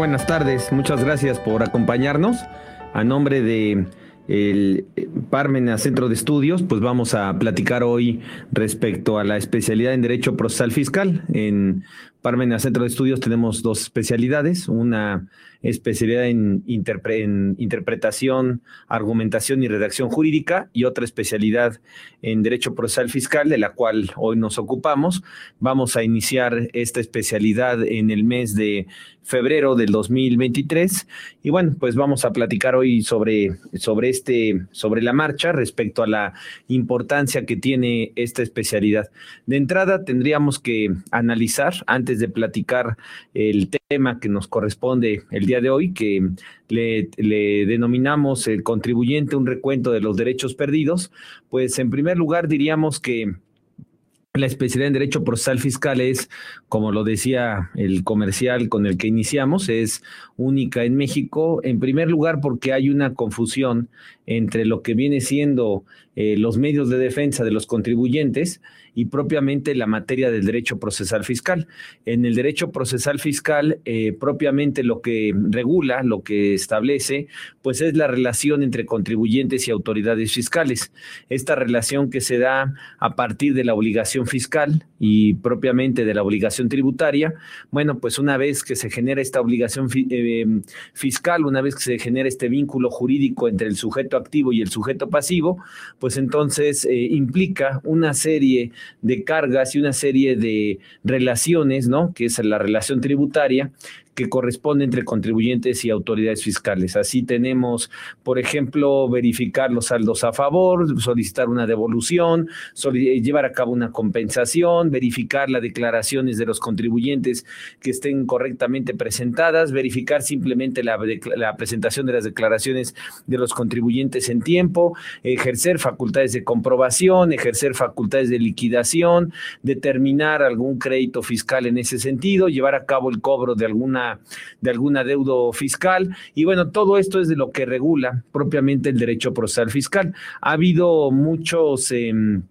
Buenas tardes, muchas gracias por acompañarnos. A nombre de el Parmena Centro de Estudios, pues vamos a platicar hoy respecto a la especialidad en Derecho Procesal Fiscal. En Parmena Centro de Estudios tenemos dos especialidades, una especialidad en, interpretación, argumentación y redacción jurídica y otra especialidad en Derecho Procesal Fiscal, de la cual hoy nos ocupamos. Vamos a iniciar esta especialidad en el mes de febrero del 2023 y bueno, pues vamos a platicar hoy sobre, sobre, este, sobre la marcha respecto a la importancia que tiene esta especialidad. De entrada tendríamos que analizar, antes de platicar el tema que nos corresponde el día de hoy, que le, denominamos el contribuyente, un recuento de los derechos perdidos, pues en primer lugar diríamos que la especialidad en Derecho Procesal Fiscal es, como lo decía el comercial con el que iniciamos, es única en México, en primer lugar porque hay una confusión entre lo que viene siendo eh, los medios de defensa de los contribuyentes y propiamente la materia del derecho procesal fiscal. En el derecho procesal fiscal, eh, propiamente lo que regula, lo que establece, pues es la relación entre contribuyentes y autoridades fiscales. Esta relación que se da a partir de la obligación fiscal y propiamente de la obligación tributaria, bueno, pues una vez que se genera esta obligación eh, fiscal, una vez que se genera este vínculo jurídico entre el sujeto activo y el sujeto pasivo, pues entonces eh, implica una serie de cargas y una serie de relaciones, ¿no? Que es la relación tributaria, que corresponde entre contribuyentes y autoridades fiscales. Así tenemos, por ejemplo, verificar los saldos a favor, solicitar una devolución, llevar a cabo una compensación, verificar las declaraciones de los contribuyentes que estén correctamente presentadas, verificar simplemente la, la presentación de las declaraciones de los contribuyentes en tiempo, ejercer facultades de comprobación, ejercer facultades de liquidación, determinar algún crédito fiscal en ese sentido, llevar a cabo el cobro de alguna de alguna deuda fiscal. Y bueno, todo esto es de lo que regula propiamente el derecho procesal fiscal. Ha habido muchos... Em,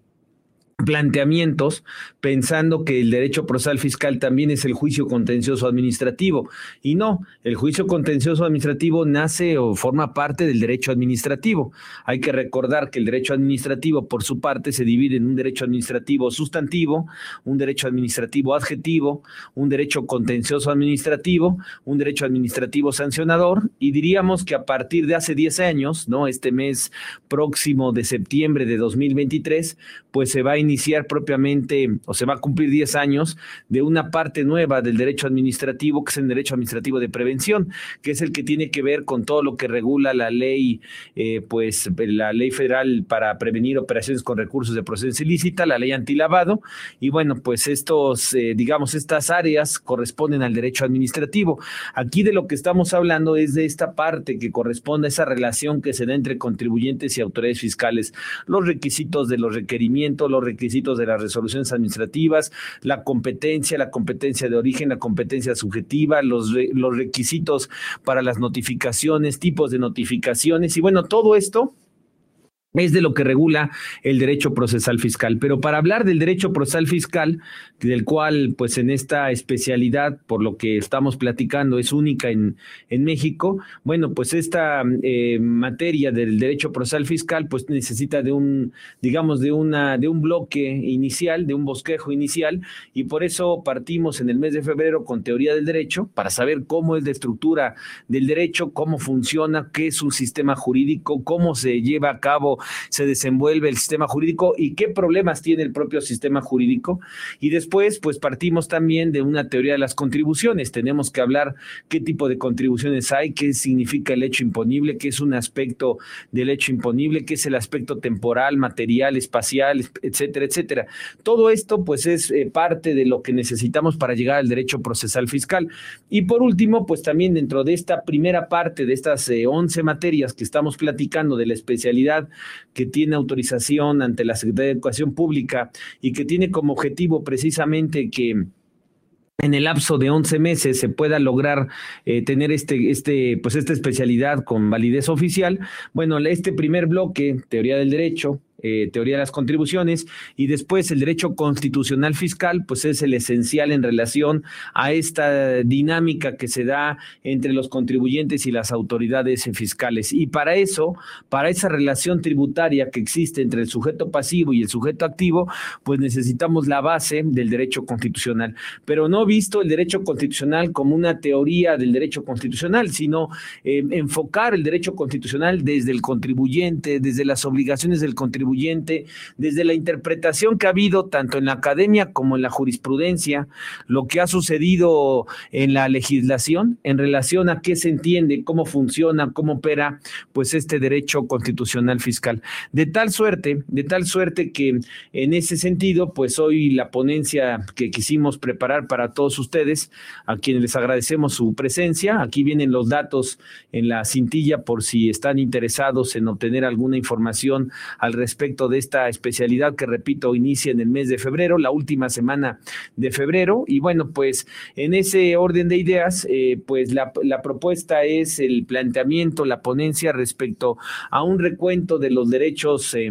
planteamientos pensando que el derecho procesal fiscal también es el juicio contencioso administrativo. Y no, el juicio contencioso administrativo nace o forma parte del derecho administrativo. Hay que recordar que el derecho administrativo, por su parte, se divide en un derecho administrativo sustantivo, un derecho administrativo adjetivo, un derecho contencioso administrativo, un derecho administrativo sancionador. Y diríamos que a partir de hace 10 años, ¿no? Este mes próximo de septiembre de 2023, pues se va a iniciar propiamente o se va a cumplir 10 años de una parte nueva del derecho administrativo, que es el derecho administrativo de prevención, que es el que tiene que ver con todo lo que regula la ley, eh, pues la ley federal para prevenir operaciones con recursos de procedencia ilícita, la ley antilavado, y bueno, pues estos, eh, digamos, estas áreas corresponden al derecho administrativo. Aquí de lo que estamos hablando es de esta parte que corresponde a esa relación que se da entre contribuyentes y autoridades fiscales, los requisitos de los requerimientos, los requisitos de las resoluciones administrativas, la competencia, la competencia de origen, la competencia subjetiva, los, los requisitos para las notificaciones, tipos de notificaciones y bueno, todo esto es de lo que regula el derecho procesal fiscal. Pero para hablar del derecho procesal fiscal, del cual pues en esta especialidad, por lo que estamos platicando, es única en, en México, bueno, pues esta eh, materia del derecho procesal fiscal pues necesita de un, digamos, de, una, de un bloque inicial, de un bosquejo inicial, y por eso partimos en el mes de febrero con teoría del derecho, para saber cómo es la estructura del derecho, cómo funciona, qué es un sistema jurídico, cómo se lleva a cabo se desenvuelve el sistema jurídico y qué problemas tiene el propio sistema jurídico. Y después, pues partimos también de una teoría de las contribuciones. Tenemos que hablar qué tipo de contribuciones hay, qué significa el hecho imponible, qué es un aspecto del hecho imponible, qué es el aspecto temporal, material, espacial, etcétera, etcétera. Todo esto, pues, es eh, parte de lo que necesitamos para llegar al derecho procesal fiscal. Y por último, pues también dentro de esta primera parte de estas eh, 11 materias que estamos platicando de la especialidad que tiene autorización ante la Secretaría de Educación Pública y que tiene como objetivo precisamente que en el lapso de 11 meses se pueda lograr eh, tener este, este, pues esta especialidad con validez oficial. Bueno, este primer bloque, teoría del derecho, eh, teoría de las contribuciones, y después el derecho constitucional fiscal, pues es el esencial en relación a esta dinámica que se da entre los contribuyentes y las autoridades fiscales. Y para eso, para esa relación tributaria que existe entre el sujeto pasivo y el sujeto activo, pues necesitamos la base del derecho constitucional. Pero no visto el derecho constitucional como una teoría del derecho constitucional, sino eh, enfocar el derecho constitucional desde el contribuyente, desde las obligaciones del contribuyente desde la interpretación que ha habido tanto en la academia como en la jurisprudencia, lo que ha sucedido en la legislación en relación a qué se entiende, cómo funciona, cómo opera pues este derecho constitucional fiscal. De tal suerte, de tal suerte que en ese sentido, pues hoy la ponencia que quisimos preparar para todos ustedes, a quienes les agradecemos su presencia, aquí vienen los datos en la cintilla por si están interesados en obtener alguna información al respecto respecto de esta especialidad que, repito, inicia en el mes de febrero, la última semana de febrero. Y bueno, pues en ese orden de ideas, eh, pues la, propuesta es el planteamiento, la ponencia respecto a un recuento de los derechos. Eh,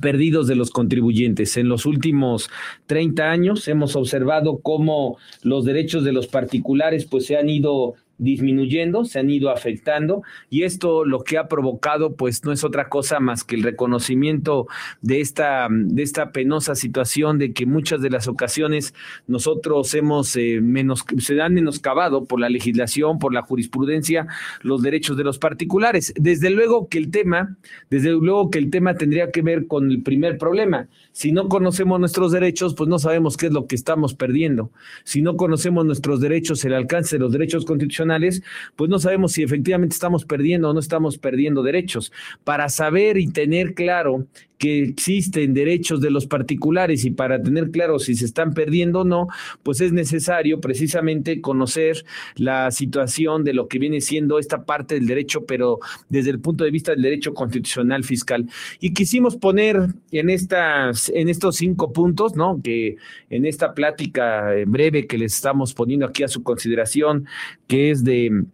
perdidos de los contribuyentes. En los últimos 30 años hemos observado cómo los derechos de los particulares pues se han ido disminuyendo, se han ido afectando y esto lo que ha provocado pues no es otra cosa más que el reconocimiento de esta, de esta penosa situación de que muchas de las ocasiones nosotros hemos eh, menos, se han menoscabado por la legislación, por la jurisprudencia, los derechos de los particulares. Desde luego que el tema, desde luego que el tema tendría que ver con el primer problema. Si no conocemos nuestros derechos, pues no sabemos qué es lo que estamos perdiendo. Si no conocemos nuestros derechos, el alcance de los derechos constitucionales, pues no sabemos si efectivamente estamos perdiendo o no estamos perdiendo derechos. Para saber y tener claro que existen derechos de los particulares y para tener claro si se están perdiendo o no, pues es necesario precisamente conocer la situación de lo que viene siendo esta parte del derecho, pero desde el punto de vista del derecho constitucional fiscal. Y quisimos poner en estas, en estos cinco puntos, ¿no? Que en esta plática breve que les estamos poniendo aquí a su consideración, que es de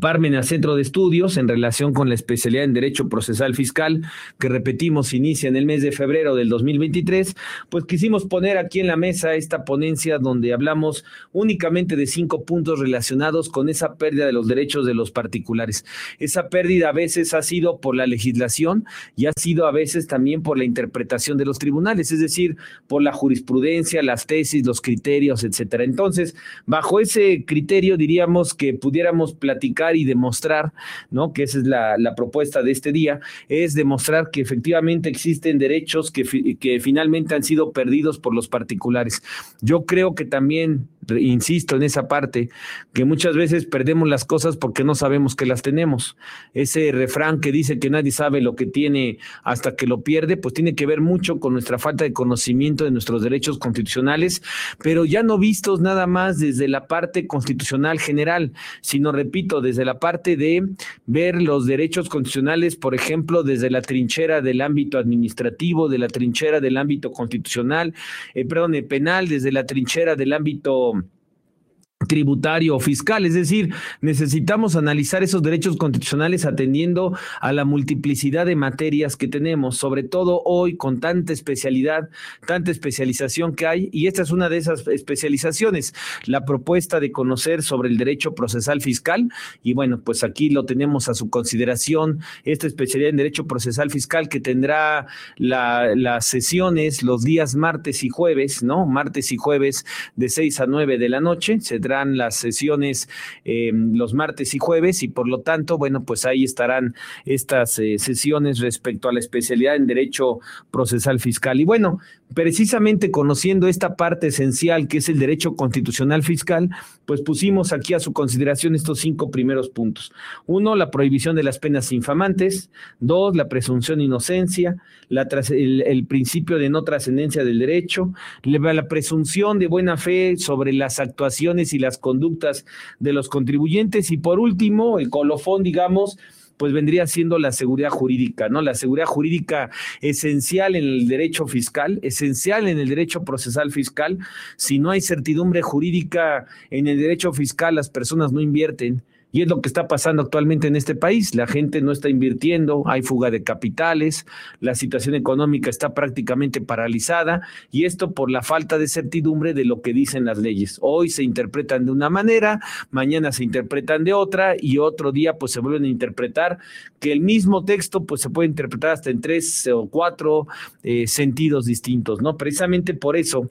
Parmena Centro de Estudios en relación con la especialidad en Derecho Procesal Fiscal, que repetimos inicia en el mes de febrero del 2023, pues quisimos poner aquí en la mesa esta ponencia donde hablamos únicamente de cinco puntos relacionados con esa pérdida de los derechos de los particulares. Esa pérdida a veces ha sido por la legislación y ha sido a veces también por la interpretación de los tribunales, es decir, por la jurisprudencia, las tesis, los criterios, etcétera. Entonces, bajo ese criterio diríamos que pudiéramos platicar y demostrar, ¿no? Que esa es la, la propuesta de este día, es demostrar que efectivamente existen derechos que, que finalmente han sido perdidos por los particulares. Yo creo que también insisto en esa parte, que muchas veces perdemos las cosas porque no sabemos que las tenemos. Ese refrán que dice que nadie sabe lo que tiene hasta que lo pierde, pues tiene que ver mucho con nuestra falta de conocimiento de nuestros derechos constitucionales, pero ya no vistos nada más desde la parte constitucional general, sino, repito, desde la parte de ver los derechos constitucionales, por ejemplo, desde la trinchera del ámbito administrativo, de la trinchera del ámbito constitucional, eh, perdón, eh, penal, desde la trinchera del ámbito tributario o fiscal, es decir, necesitamos analizar esos derechos constitucionales atendiendo a la multiplicidad de materias que tenemos, sobre todo hoy con tanta especialidad, tanta especialización que hay, y esta es una de esas especializaciones, la propuesta de conocer sobre el derecho procesal fiscal, y bueno, pues aquí lo tenemos a su consideración, esta especialidad en derecho procesal fiscal que tendrá las sesiones los días martes y jueves, ¿no? Martes y jueves de 6 a 9 de la noche, se serán las sesiones em, los martes y jueves y por lo tanto, bueno, pues ahí estarán estas eh, sesiones respecto a la especialidad en derecho procesal fiscal. Y bueno, precisamente conociendo esta parte esencial que es el derecho constitucional fiscal, pues pusimos aquí a su consideración estos cinco primeros puntos. Uno, la prohibición de las penas infamantes. Dos, la presunción de inocencia. La, el, principio de no trascendencia del derecho. La presunción de buena fe sobre las actuaciones y las conductas de los contribuyentes. Y por último, el colofón, digamos, pues vendría siendo la seguridad jurídica, ¿no? La seguridad jurídica esencial en el derecho fiscal, esencial en el derecho procesal fiscal. Si no hay certidumbre jurídica en el derecho fiscal, las personas no invierten. Y es lo que está pasando actualmente en este país. La gente no está invirtiendo, hay fuga de capitales, la situación económica está prácticamente paralizada y esto por la falta de certidumbre de lo que dicen las leyes. Hoy se interpretan de una manera, mañana se interpretan de otra y otro día pues se vuelven a interpretar que el mismo texto pues se puede interpretar hasta en tres o cuatro eh, sentidos distintos, ¿no? Precisamente por eso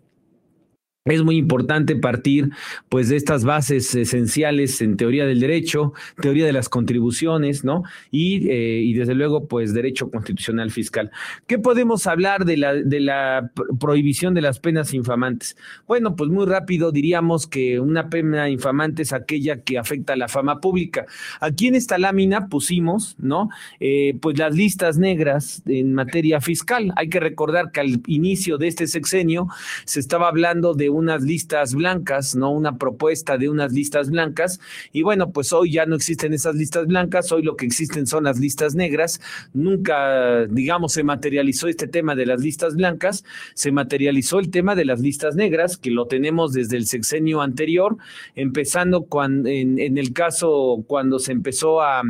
es muy importante partir pues de estas bases esenciales en teoría del derecho, teoría de las contribuciones, ¿no? Y, eh, y desde luego pues derecho constitucional fiscal. ¿Qué podemos hablar de la, de la prohibición de las penas infamantes? Bueno, pues muy rápido diríamos que una pena infamante es aquella que afecta a la fama pública. Aquí en esta lámina pusimos, ¿no? Eh, pues las listas negras en materia fiscal. Hay que recordar que al inicio de este sexenio se estaba hablando de unas listas blancas, ¿no? Una propuesta de unas listas blancas. Y bueno, pues hoy ya no existen esas listas blancas, hoy lo que existen son las listas negras. Nunca, digamos, se materializó este tema de las listas blancas, se materializó el tema de las listas negras, que lo tenemos desde el sexenio anterior, empezando cuando, en, en el caso cuando se empezó a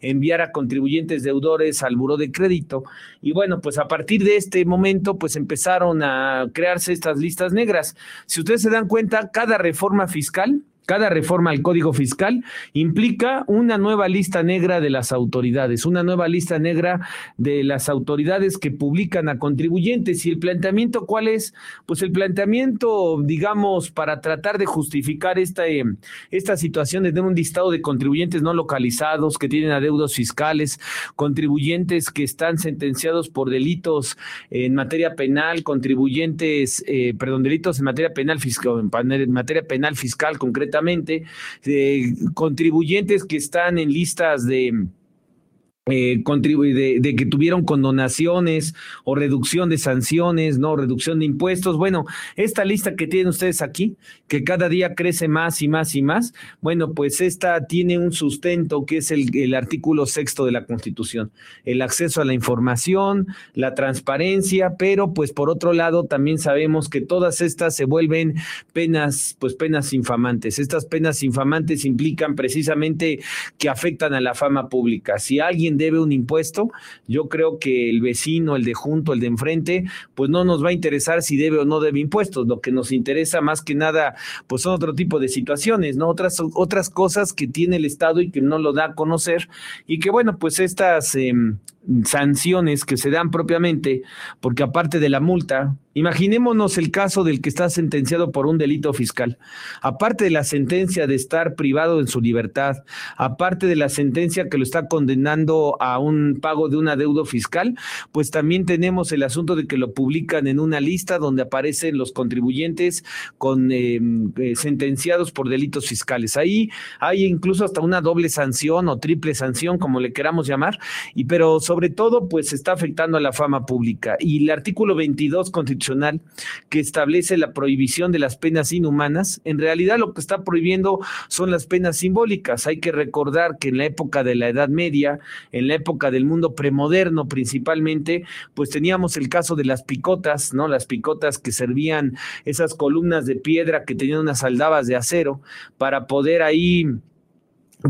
enviar a contribuyentes deudores al buró de crédito. Y bueno, pues a partir de este momento, pues empezaron a crearse estas listas negras. Si ustedes se dan cuenta, cada reforma fiscal cada reforma al Código Fiscal implica una nueva lista negra de las autoridades, una nueva lista negra de las autoridades que publican a contribuyentes. ¿Y el planteamiento cuál es? Pues el planteamiento, digamos, para tratar de justificar esta, eh, esta situación de un listado de contribuyentes no localizados que tienen adeudos fiscales, contribuyentes que están sentenciados por delitos en materia penal, contribuyentes, eh, perdón, delitos en materia penal fiscal, en materia penal fiscal concretamente eh, contribuyentes que están en listas de eh, de, que tuvieron condonaciones o reducción de sanciones, no reducción de impuestos. Bueno, esta lista que tienen ustedes aquí, que cada día crece más y más y más, bueno, pues esta tiene un sustento que es el, el artículo sexto de la Constitución, el acceso a la información, la transparencia, pero pues por otro lado también sabemos que todas estas se vuelven penas, pues penas infamantes. Estas penas infamantes implican precisamente que afectan a la fama pública. Si alguien debe un impuesto, yo creo que el vecino, el de junto, el de enfrente, pues no nos va a interesar si debe o no debe impuestos. Lo que nos interesa más que nada, pues son otro tipo de situaciones, ¿no? Otras, otras cosas que tiene el Estado y que no lo da a conocer y que, bueno, pues estas em, sanciones que se dan propiamente, porque aparte de la multa, Imaginémonos el caso del que está sentenciado por un delito fiscal. Aparte de la sentencia de estar privado en su libertad, aparte de la sentencia que lo está condenando a un pago de un adeudo fiscal, pues también tenemos el asunto de que lo publican en una lista donde aparecen los contribuyentes con em, eh, sentenciados por delitos fiscales. Ahí hay incluso hasta una doble sanción o triple sanción, como le queramos llamar, y pero sobre todo, pues está afectando a la fama pública. Y el artículo 22 constitucional que establece la prohibición de las penas inhumanas, en realidad lo que está prohibiendo son las penas simbólicas. Hay que recordar que en la época de la Edad Media, en la época del mundo premoderno principalmente, pues teníamos el caso de las picotas, ¿no? Las picotas que servían esas columnas de piedra que tenían unas aldabas de acero para poder ahí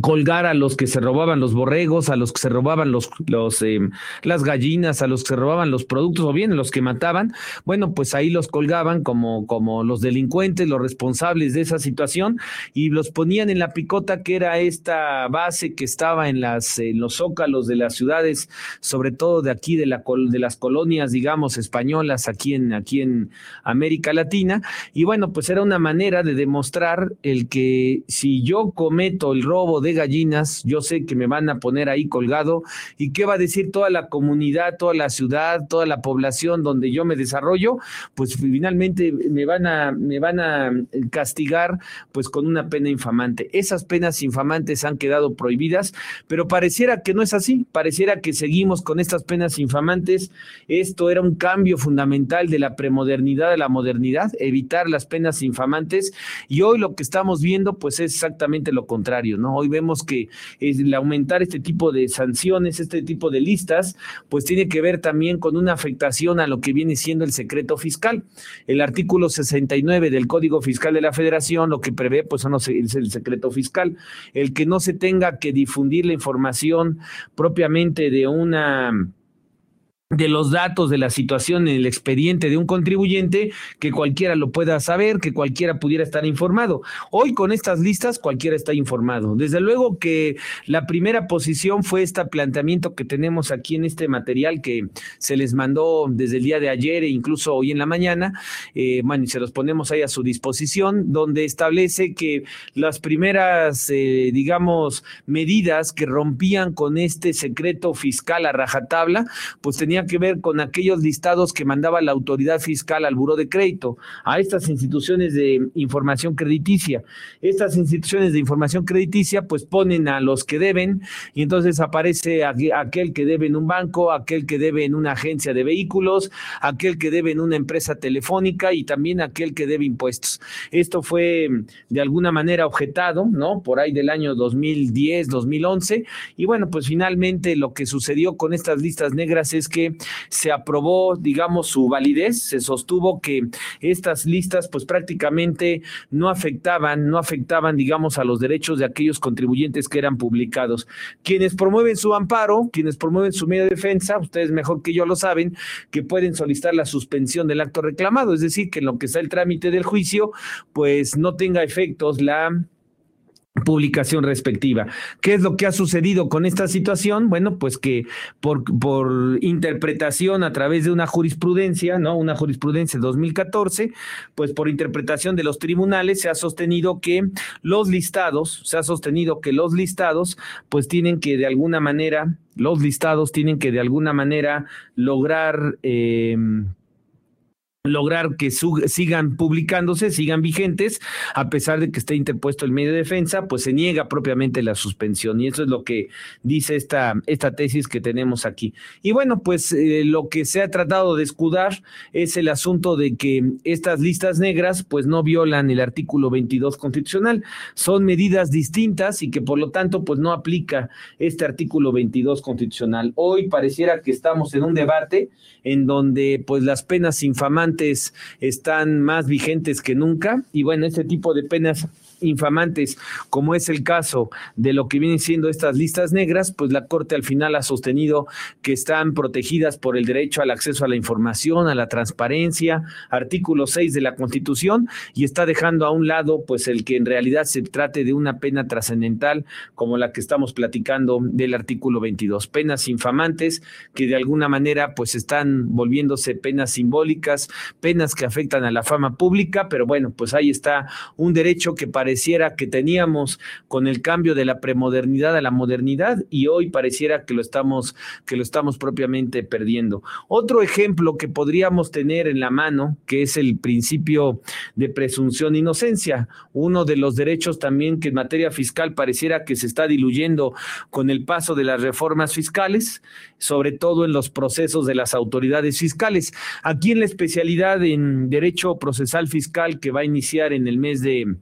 colgar a los que se robaban los borregos, a los que se robaban los, los eh, las gallinas, a los que se robaban los productos o bien los que mataban, bueno, pues ahí los colgaban como, como los delincuentes, los responsables de esa situación y los ponían en la picota que era esta base que estaba en las los zócalos de las ciudades, sobre todo de aquí de la de las colonias, digamos, españolas aquí en aquí en América Latina. Y bueno, pues era una manera de demostrar el que si yo cometo el robo de gallinas, yo sé que me van a poner ahí colgado y qué va a decir toda la comunidad, toda la ciudad, toda la población donde yo me desarrollo, pues finalmente me van a me van a castigar pues con una pena infamante. Esas penas infamantes han quedado prohibidas, pero pareciera que no es así, pareciera que seguimos con estas penas infamantes. Esto era un cambio fundamental de la premodernidad a la modernidad, evitar las penas infamantes y hoy lo que estamos viendo pues es exactamente lo contrario, ¿no? Hoy vemos que el aumentar este tipo de sanciones, este tipo de listas, pues tiene que ver también con una afectación a lo que viene siendo el secreto fiscal. El artículo 69 del Código Fiscal de la Federación lo que prevé pues son es el secreto fiscal, el que no se tenga que difundir la información propiamente de una de los datos de la situación en el expediente de un contribuyente, que cualquiera lo pueda saber, que cualquiera pudiera estar informado. Hoy con estas listas cualquiera está informado. Desde luego que la primera posición fue este planteamiento que tenemos aquí en este material que se les mandó desde el día de ayer e incluso hoy en la mañana, eh, bueno, y se los ponemos ahí a su disposición, donde establece que las primeras, eh, digamos, medidas que rompían con este secreto fiscal a rajatabla, pues tenían que ver con aquellos listados que mandaba la autoridad fiscal al buró de crédito, a estas instituciones de información crediticia. Estas instituciones de información crediticia pues ponen a los que deben y entonces aparece aquel que debe en un banco, aquel que debe en una agencia de vehículos, aquel que debe en una empresa telefónica y también aquel que debe impuestos. Esto fue de alguna manera objetado, ¿no? Por ahí del año 2010, 2011 y bueno, pues finalmente lo que sucedió con estas listas negras es que se aprobó, digamos, su validez, se sostuvo que estas listas pues prácticamente no afectaban, no afectaban, digamos, a los derechos de aquellos contribuyentes que eran publicados. Quienes promueven su amparo, quienes promueven su medio de defensa, ustedes mejor que yo lo saben, que pueden solicitar la suspensión del acto reclamado, es decir, que en lo que está el trámite del juicio, pues no tenga efectos la publicación respectiva. ¿Qué es lo que ha sucedido con esta situación? Bueno, pues que por, por interpretación a través de una jurisprudencia, ¿no? Una jurisprudencia 2014, pues por interpretación de los tribunales se ha sostenido que los listados, se ha sostenido que los listados, pues tienen que de alguna manera, los listados tienen que de alguna manera lograr eh, lograr que sigan publicándose, sigan vigentes, a pesar de que esté interpuesto el medio de defensa, pues se niega propiamente la suspensión. Y eso es lo que dice esta, esta tesis que tenemos aquí. Y bueno, pues eh, lo que se ha tratado de escudar es el asunto de que estas listas negras pues no violan el artículo 22 constitucional, son medidas distintas y que por lo tanto pues no aplica este artículo 22 constitucional. Hoy pareciera que estamos en un debate en donde pues las penas infamantes están más vigentes que nunca. Y bueno, este tipo de penas infamantes, como es el caso de lo que vienen siendo estas listas negras, pues la Corte al final ha sostenido que están protegidas por el derecho al acceso a la información, a la transparencia, artículo 6 de la Constitución, y está dejando a un lado pues el que en realidad se trate de una pena trascendental como la que estamos platicando del artículo 22, penas infamantes que de alguna manera pues están volviéndose penas simbólicas, penas que afectan a la fama pública, pero bueno, pues ahí está un derecho que parece pareciera que teníamos con el cambio de la premodernidad a la modernidad y hoy pareciera que lo estamos que lo estamos propiamente perdiendo. Otro ejemplo que podríamos tener en la mano, que es el principio de presunción de inocencia, uno de los derechos también que en materia fiscal pareciera que se está diluyendo con el paso de las reformas fiscales, sobre todo en los procesos de las autoridades fiscales. Aquí en la especialidad en derecho procesal fiscal que va a iniciar en el mes de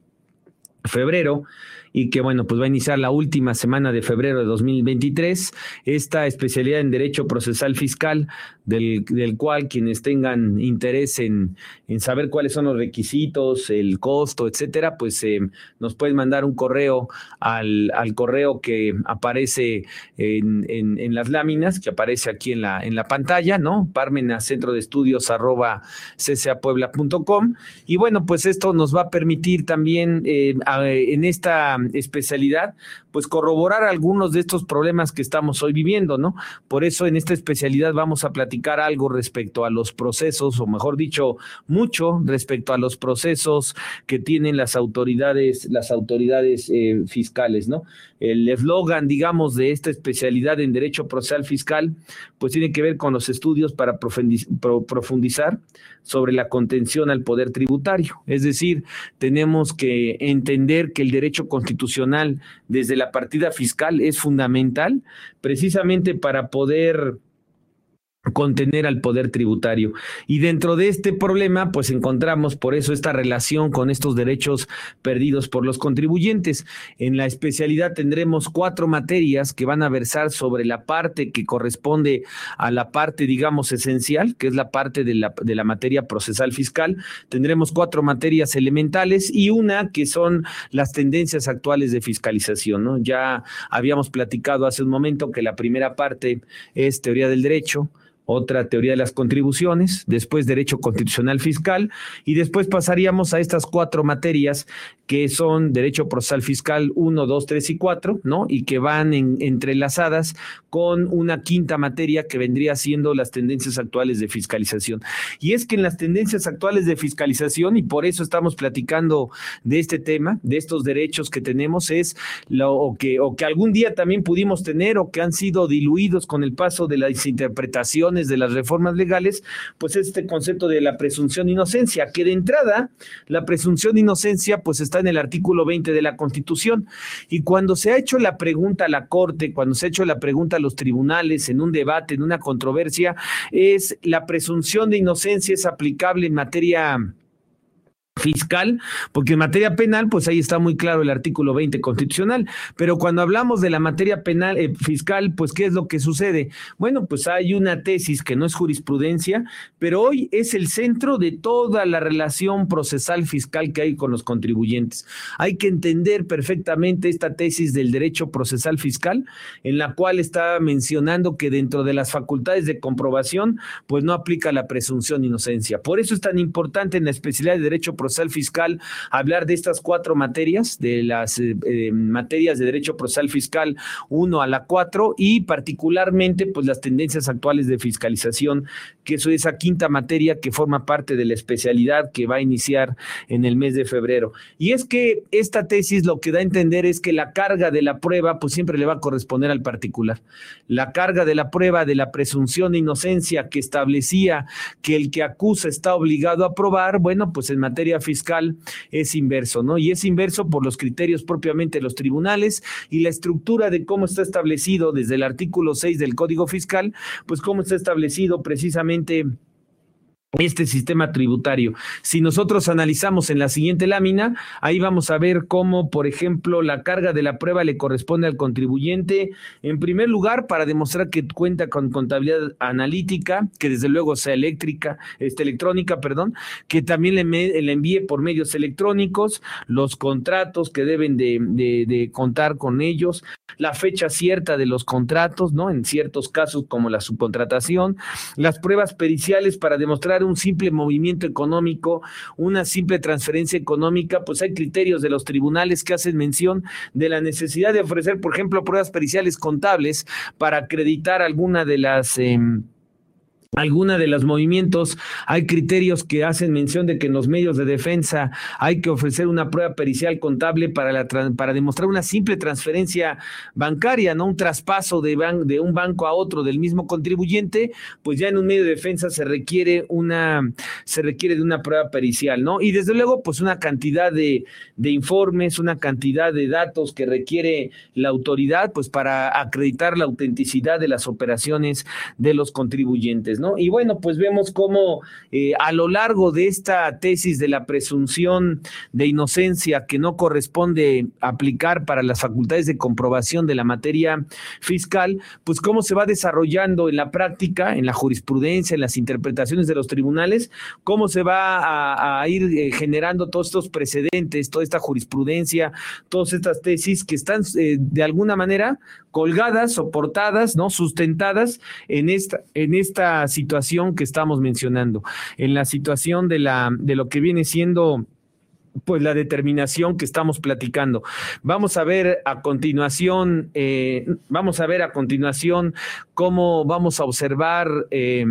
febrero, y que bueno, pues va a iniciar la última semana de febrero de 2023 esta especialidad en Derecho Procesal Fiscal, del, cual quienes tengan interés en, en, saber cuáles son los requisitos, el costo, etcétera, pues eh, nos pueden mandar un correo al, al correo que aparece en, en, las láminas, que aparece aquí en la, en la pantalla, ¿no? Parmena Centro de Estudios arroba ccapuebla.com. Y bueno, pues esto nos va a permitir también eh, en esta especialidad, pues corroborar algunos de estos problemas que estamos hoy viviendo, ¿no? Por eso en esta especialidad vamos a platicar algo respecto a los procesos, o mejor dicho, mucho respecto a los procesos que tienen las autoridades, las autoridades eh, fiscales, ¿no? El eslogan, digamos, de esta especialidad en Derecho Procesal Fiscal, pues tiene que ver con los estudios para profundizar sobre la contención al poder tributario. Es decir, tenemos que entender que el derecho constitucional desde la partida fiscal es fundamental precisamente para poder contener al poder tributario. Y dentro de este problema, pues encontramos por eso esta relación con estos derechos perdidos por los contribuyentes. En la especialidad tendremos cuatro materias que van a versar sobre la parte que corresponde a la parte, digamos, esencial, que es la parte de la, de la materia procesal fiscal. Tendremos cuatro materias elementales y una que son las tendencias actuales de fiscalización. ¿no? Ya habíamos platicado hace un momento que la primera parte es teoría del derecho, otra teoría de las contribuciones, después derecho constitucional fiscal y después pasaríamos a estas cuatro materias que son derecho procesal fiscal 1, 2, 3 y 4, ¿no? Y que van entrelazadas con una quinta materia que vendría siendo las tendencias actuales de fiscalización. Y es que en las tendencias actuales de fiscalización, y por eso estamos platicando de este tema, de estos derechos que tenemos, es lo que, o que algún día también pudimos tener o que han sido diluidos con el paso de las interpretaciones de las reformas legales, pues este concepto de la presunción de inocencia, que de entrada la presunción de inocencia pues está en el artículo 20 de la Constitución. Y cuando se ha hecho la pregunta a la Corte, cuando se ha hecho la pregunta a los tribunales en un debate, en una controversia, es la presunción de inocencia es aplicable en materia fiscal, porque en materia penal, pues ahí está muy claro el artículo 20 constitucional, pero cuando hablamos de la materia penal eh, fiscal, pues ¿qué es lo que sucede? Bueno, pues hay una tesis que no es jurisprudencia, pero hoy es el centro de toda la relación procesal fiscal que hay con los contribuyentes. Hay que entender perfectamente esta tesis del derecho procesal fiscal, en la cual está mencionando que dentro de las facultades de comprobación, pues no aplica la presunción de inocencia. Por eso es tan importante en la especialidad de derecho procesal procesal fiscal hablar de estas cuatro materias, de las eh, eh, materias de derecho procesal fiscal 1 a la 4 y particularmente pues las tendencias actuales de fiscalización, que es esa quinta materia que forma parte de la especialidad que va a iniciar en el mes de febrero. Y es que esta tesis lo que da a entender es que la carga de la prueba pues siempre le va a corresponder al particular. La carga de la prueba de la presunción de inocencia que establecía que el que acusa está obligado a probar, bueno, pues en materia fiscal es inverso, ¿no? Y es inverso por los criterios propiamente de los tribunales y la estructura de cómo está establecido desde el artículo 6 del Código Fiscal, pues cómo está establecido precisamente este sistema tributario. Si nosotros analizamos en la siguiente lámina, ahí vamos a ver cómo, por ejemplo, la carga de la prueba le corresponde al contribuyente, en primer lugar, para demostrar que cuenta con contabilidad analítica, que desde luego sea eléctrica, este, electrónica, perdón, que también le, envíe por medios electrónicos los contratos que deben de, de contar con ellos, la fecha cierta de los contratos, ¿no? En ciertos casos como la subcontratación, las pruebas periciales para demostrar un simple movimiento económico, una simple transferencia económica, pues hay criterios de los tribunales que hacen mención de la necesidad de ofrecer, por ejemplo, pruebas periciales contables para acreditar alguna de las... Em, alguna de los movimientos, hay criterios que hacen mención de que en los medios de defensa hay que ofrecer una prueba pericial contable para, la, para demostrar una simple transferencia bancaria, no un traspaso de, un banco a otro del mismo contribuyente, pues ya en un medio de defensa se requiere una, se requiere de una prueba pericial, ¿no? Y desde luego, pues una cantidad de, de informes, una cantidad de datos que requiere la autoridad, pues para acreditar la autenticidad de las operaciones de los contribuyentes. Y bueno, pues vemos cómo eh, a lo largo de esta tesis de la presunción de inocencia que no corresponde aplicar para las facultades de comprobación de la materia fiscal, pues cómo se va desarrollando en la práctica, en la jurisprudencia, en las interpretaciones de los tribunales, cómo se va a, ir eh, generando todos estos precedentes, toda esta jurisprudencia, todas estas tesis que están eh, de alguna manera colgadas, soportadas, ¿no? Sustentadas en esta, en esta situación que estamos mencionando, en la situación de la, de lo que viene siendo pues la determinación que estamos platicando. Vamos a ver a continuación, eh, vamos a ver a continuación cómo vamos a observar eh,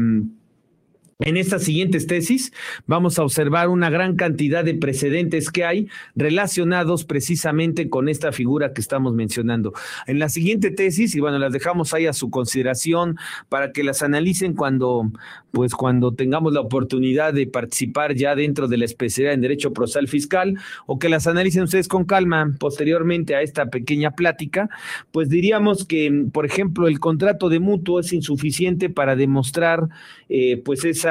en estas siguientes tesis vamos a observar una gran cantidad de precedentes que hay relacionados precisamente con esta figura que estamos mencionando. En la siguiente tesis, y bueno, las dejamos ahí a su consideración para que las analicen cuando, pues cuando tengamos la oportunidad de participar ya dentro de la especialidad en Derecho Procesal Fiscal, o que las analicen ustedes con calma posteriormente a esta pequeña plática, pues diríamos que, por ejemplo, el contrato de mutuo es insuficiente para demostrar, eh, pues esa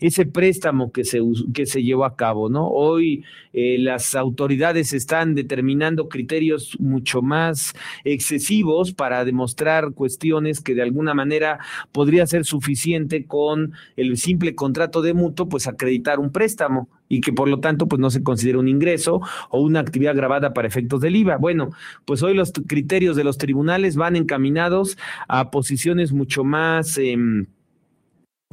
ese préstamo que se, que se llevó a cabo, ¿no? Hoy eh, las autoridades están determinando criterios mucho más excesivos para demostrar cuestiones que de alguna manera podría ser suficiente con el simple contrato de mutuo, pues acreditar un préstamo y que por lo tanto pues no se considera un ingreso o una actividad grabada para efectos del IVA. Bueno, pues hoy los criterios de los tribunales van encaminados a posiciones mucho más... Em,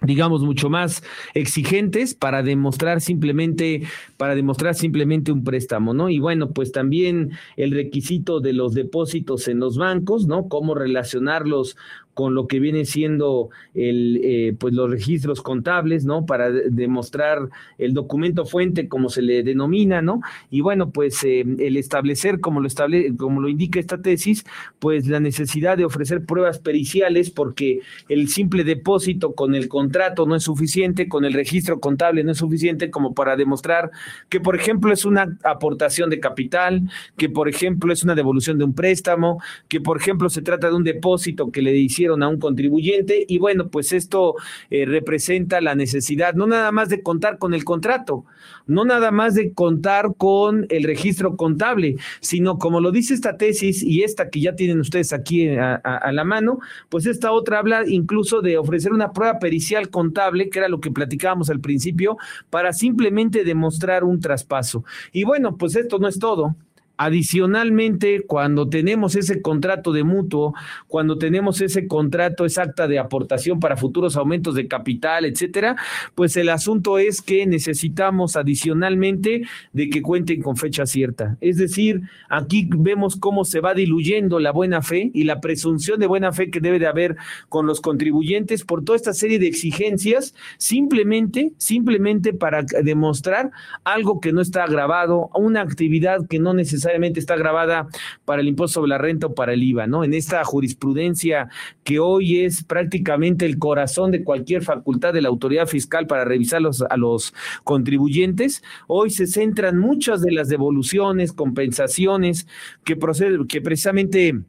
digamos, mucho más exigentes para demostrar simplemente, para demostrar simplemente un préstamo, ¿no? Y bueno, pues también el requisito de los depósitos en los bancos, ¿no? Cómo relacionarlos con lo que viene siendo el, eh, pues los registros contables, ¿no? Para demostrar el documento fuente, como se le denomina, ¿no? Y bueno, pues eh, el establecer, como lo, estable, como lo indica esta tesis, pues la necesidad de ofrecer pruebas periciales, porque el simple depósito con el contrato no es suficiente, con el registro contable no es suficiente como para demostrar que, por ejemplo, es una aportación de capital, que, por ejemplo, es una devolución de un préstamo, que, por ejemplo, se trata de un depósito que le hicieron a un contribuyente y bueno, pues esto eh, representa la necesidad no nada más de contar con el contrato, no nada más de contar con el registro contable, sino como lo dice esta tesis y esta que ya tienen ustedes aquí a, a la mano, pues esta otra habla incluso de ofrecer una prueba pericial contable, que era lo que platicábamos al principio, para simplemente demostrar un traspaso. Y bueno, pues esto no es todo. Adicionalmente, cuando tenemos ese contrato de mutuo, cuando tenemos ese contrato exacta de aportación para futuros aumentos de capital, etcétera, pues el asunto es que necesitamos adicionalmente de que cuenten con fecha cierta. Es decir, aquí vemos cómo se va diluyendo la buena fe y la presunción de buena fe que debe de haber con los contribuyentes por toda esta serie de exigencias, simplemente, simplemente para demostrar algo que no está grabado, una actividad que no necesariamente está grabada para el impuesto sobre la renta o para el IVA, ¿no? En esta jurisprudencia que hoy es prácticamente el corazón de cualquier facultad de la autoridad fiscal para revisar a los contribuyentes, hoy se centran muchas de las devoluciones, compensaciones que, proceden, que precisamente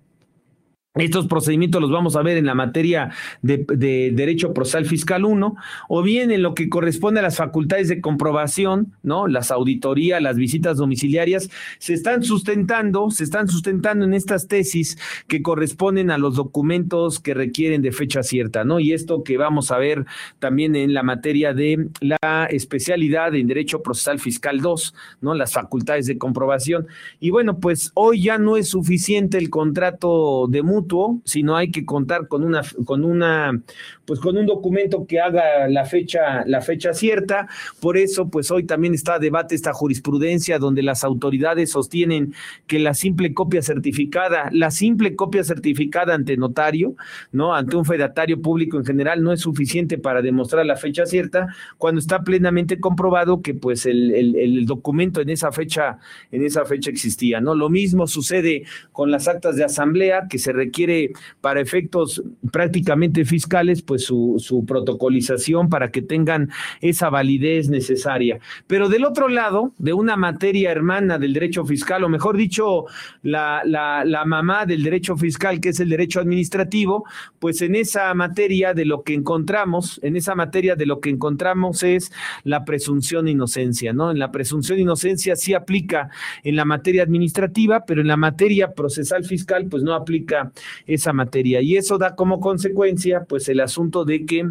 estos procedimientos los vamos a ver en la materia de, Derecho Procesal Fiscal 1, o bien en lo que corresponde a las facultades de comprobación, ¿no? Las auditorías, las visitas domiciliarias, se están sustentando, se están sustentando en estas tesis que corresponden a los documentos que requieren de fecha cierta, ¿no? Y esto que vamos a ver también en la materia de la especialidad en Derecho Procesal Fiscal 2, ¿no? Las facultades de comprobación. Y bueno, pues hoy ya no es suficiente el contrato de mutuo sino hay que contar con una, con una, pues con un documento que haga la fecha, la fecha cierta. Por eso, pues hoy también está a debate esta jurisprudencia donde las autoridades sostienen que la simple copia certificada, la simple copia certificada ante notario, ¿no? Ante un fedatario público en general, no es suficiente para demostrar la fecha cierta, cuando está plenamente comprobado que pues el, el, el documento en esa fecha, en esa fecha existía, ¿no? Lo mismo sucede con las actas de asamblea que se requieren requiere para efectos prácticamente fiscales, pues su, su protocolización para que tengan esa validez necesaria. Pero del otro lado, de una materia hermana del derecho fiscal, o mejor dicho, la, la, la mamá del derecho fiscal, que es el derecho administrativo, pues en esa materia de lo que encontramos, en esa materia de lo que encontramos es la presunción de inocencia, ¿no? En la presunción de inocencia sí aplica en la materia administrativa, pero en la materia procesal fiscal, pues no aplica esa materia. Y eso da como consecuencia, pues el asunto de que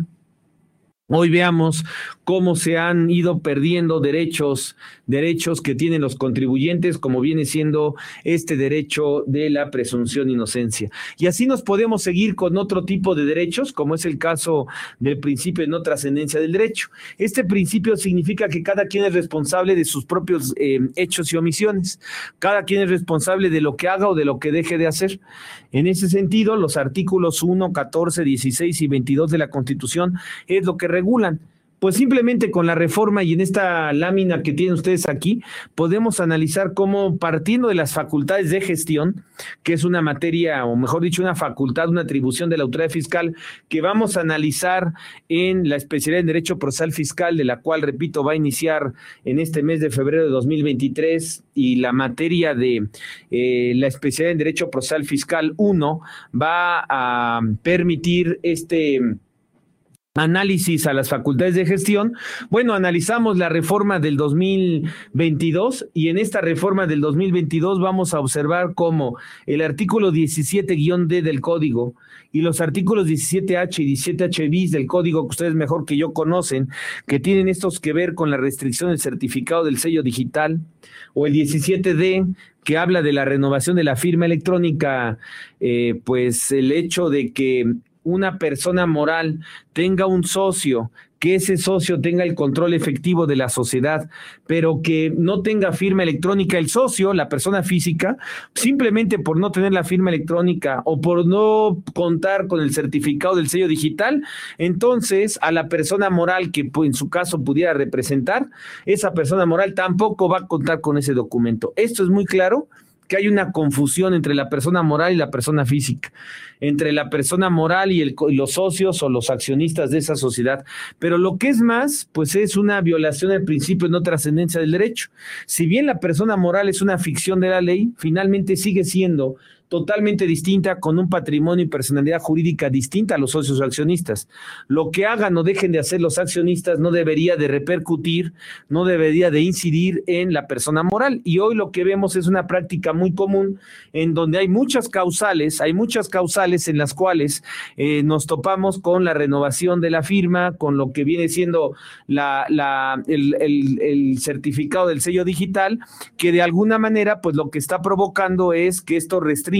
Hoy veamos cómo se han ido perdiendo derechos, derechos que tienen los contribuyentes, como viene siendo este derecho de la presunción de inocencia. Y así nos podemos seguir con otro tipo de derechos, como es el caso del principio de no trascendencia del derecho. Este principio significa que cada quien es responsable de sus propios eh, hechos y omisiones. Cada quien es responsable de lo que haga o de lo que deje de hacer. En ese sentido, los artículos 1, 14, 16 y 22 de la Constitución es lo que regulan. Pues simplemente con la reforma y en esta lámina que tienen ustedes aquí, podemos analizar cómo partiendo de las facultades de gestión, que es una materia, o mejor dicho, una facultad, una atribución de la autoridad fiscal, que vamos a analizar en la especialidad en Derecho Procesal Fiscal, de la cual, repito, va a iniciar en este mes de febrero de 2023, y la materia de eh, la especialidad en Derecho Procesal Fiscal 1 va a permitir este análisis a las facultades de gestión, bueno, analizamos la reforma del 2022 y en esta reforma del 2022 vamos a observar cómo el artículo 17-D del código y los artículos 17H y 17H bis del código que ustedes mejor que yo conocen, que tienen estos que ver con la restricción del certificado del sello digital, o el 17D que habla de la renovación de la firma electrónica, eh, pues el hecho de que una persona moral tenga un socio, que ese socio tenga el control efectivo de la sociedad, pero que no tenga firma electrónica el socio, la persona física, simplemente por no tener la firma electrónica o por no contar con el certificado del sello digital, entonces a la persona moral que en su caso pudiera representar, esa persona moral tampoco va a contar con ese documento. Esto es muy claro que hay una confusión entre la persona moral y la persona física, entre la persona moral y, los socios o los accionistas de esa sociedad. Pero lo que es más, pues es una violación del principio de no trascendencia del derecho. Si bien la persona moral es una ficción de la ley, finalmente sigue siendo totalmente distinta, con un patrimonio y personalidad jurídica distinta a los socios accionistas. Lo que hagan o dejen de hacer los accionistas no debería de repercutir, no debería de incidir en la persona moral. Y hoy lo que vemos es una práctica muy común en donde hay muchas causales, hay muchas causales en las cuales eh, nos topamos con la renovación de la firma, con lo que viene siendo la, el, el certificado del sello digital, que de alguna manera, pues lo que está provocando es que esto restringe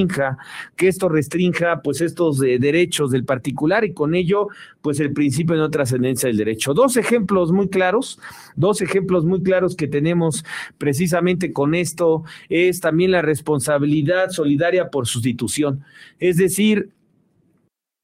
que esto restrinja pues estos eh, derechos del particular y con ello pues el principio de no trascendencia del derecho. Dos ejemplos muy claros, dos ejemplos muy claros que tenemos precisamente con esto es también la responsabilidad solidaria por sustitución. Es decir,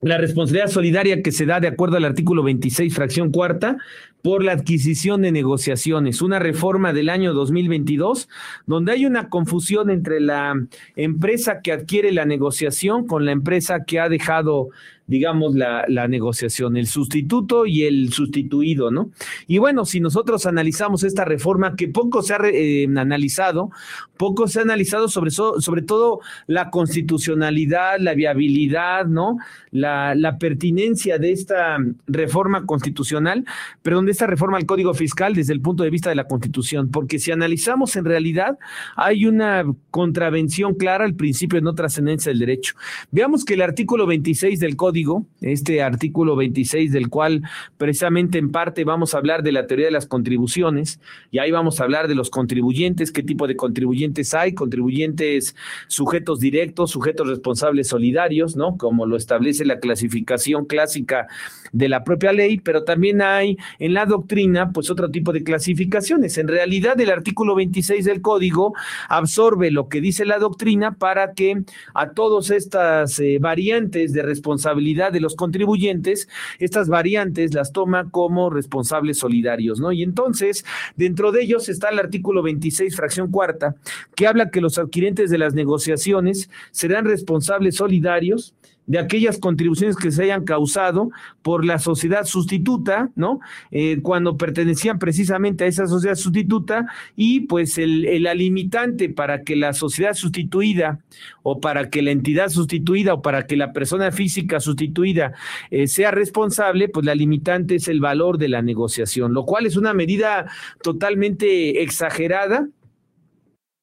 la responsabilidad solidaria que se da de acuerdo al artículo 26, fracción cuarta, por la adquisición de negociaciones, una reforma del año 2022, donde hay una confusión entre la empresa que adquiere la negociación con la empresa que ha dejado digamos, la, la, negociación, el sustituto y el sustituido, ¿no? Y bueno, si nosotros analizamos esta reforma, que poco se ha eh, analizado, poco se ha analizado sobre, sobre todo la constitucionalidad, la viabilidad, ¿no? La, la pertinencia de esta reforma constitucional, pero donde esta reforma al Código Fiscal desde el punto de vista de la Constitución, porque si analizamos en realidad hay una contravención clara al principio de no trascendencia del derecho. Veamos que el artículo 26 del Código, este artículo 26 del cual precisamente en parte vamos a hablar de la teoría de las contribuciones, y ahí vamos a hablar de los contribuyentes, qué tipo de contribuyentes hay, contribuyentes sujetos directos, sujetos responsables solidarios, ¿no? Como lo establece la clasificación clásica de la propia ley, pero también hay en la doctrina pues otro tipo de clasificaciones. En realidad el artículo 26 del código absorbe lo que dice la doctrina para que a todas estas eh, variantes de responsabilidad de los contribuyentes, estas variantes las toma como responsables solidarios, ¿no? Y entonces, dentro de ellos está el artículo 26, fracción cuarta, que habla que los adquirentes de las negociaciones serán responsables solidarios de aquellas contribuciones que se hayan causado por la sociedad sustituta, ¿no? Eh, cuando pertenecían precisamente a esa sociedad sustituta y pues el, la limitante para que la sociedad sustituida o para que la entidad sustituida o para que la persona física sustituida eh, sea responsable, pues la limitante es el valor de la negociación, lo cual es una medida totalmente exagerada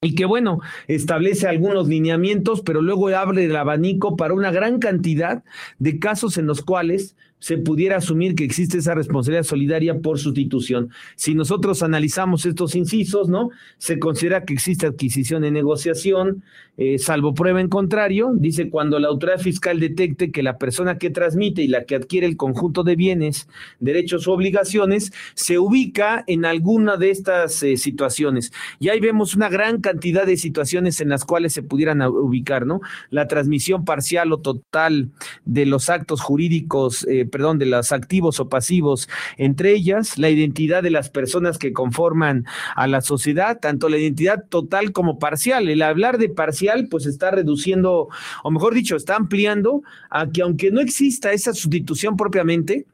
y que bueno, establece algunos lineamientos, pero luego abre el abanico para una gran cantidad de casos en los cuales se pudiera asumir que existe esa responsabilidad solidaria por sustitución. Si nosotros analizamos estos incisos, ¿no? Se considera que existe adquisición en negociación, eh, salvo prueba en contrario, dice cuando la autoridad fiscal detecte que la persona que transmite y la que adquiere el conjunto de bienes, derechos o obligaciones se ubica en alguna de estas eh, situaciones. Y ahí vemos una gran cantidad de situaciones en las cuales se pudieran ubicar, ¿no? La transmisión parcial o total de los actos jurídicos eh, perdón, de los activos o pasivos, entre ellas la identidad de las personas que conforman a la sociedad, tanto la identidad total como parcial. El hablar de parcial, pues está reduciendo, o mejor dicho, está ampliando a que aunque no exista esa sustitución propiamente,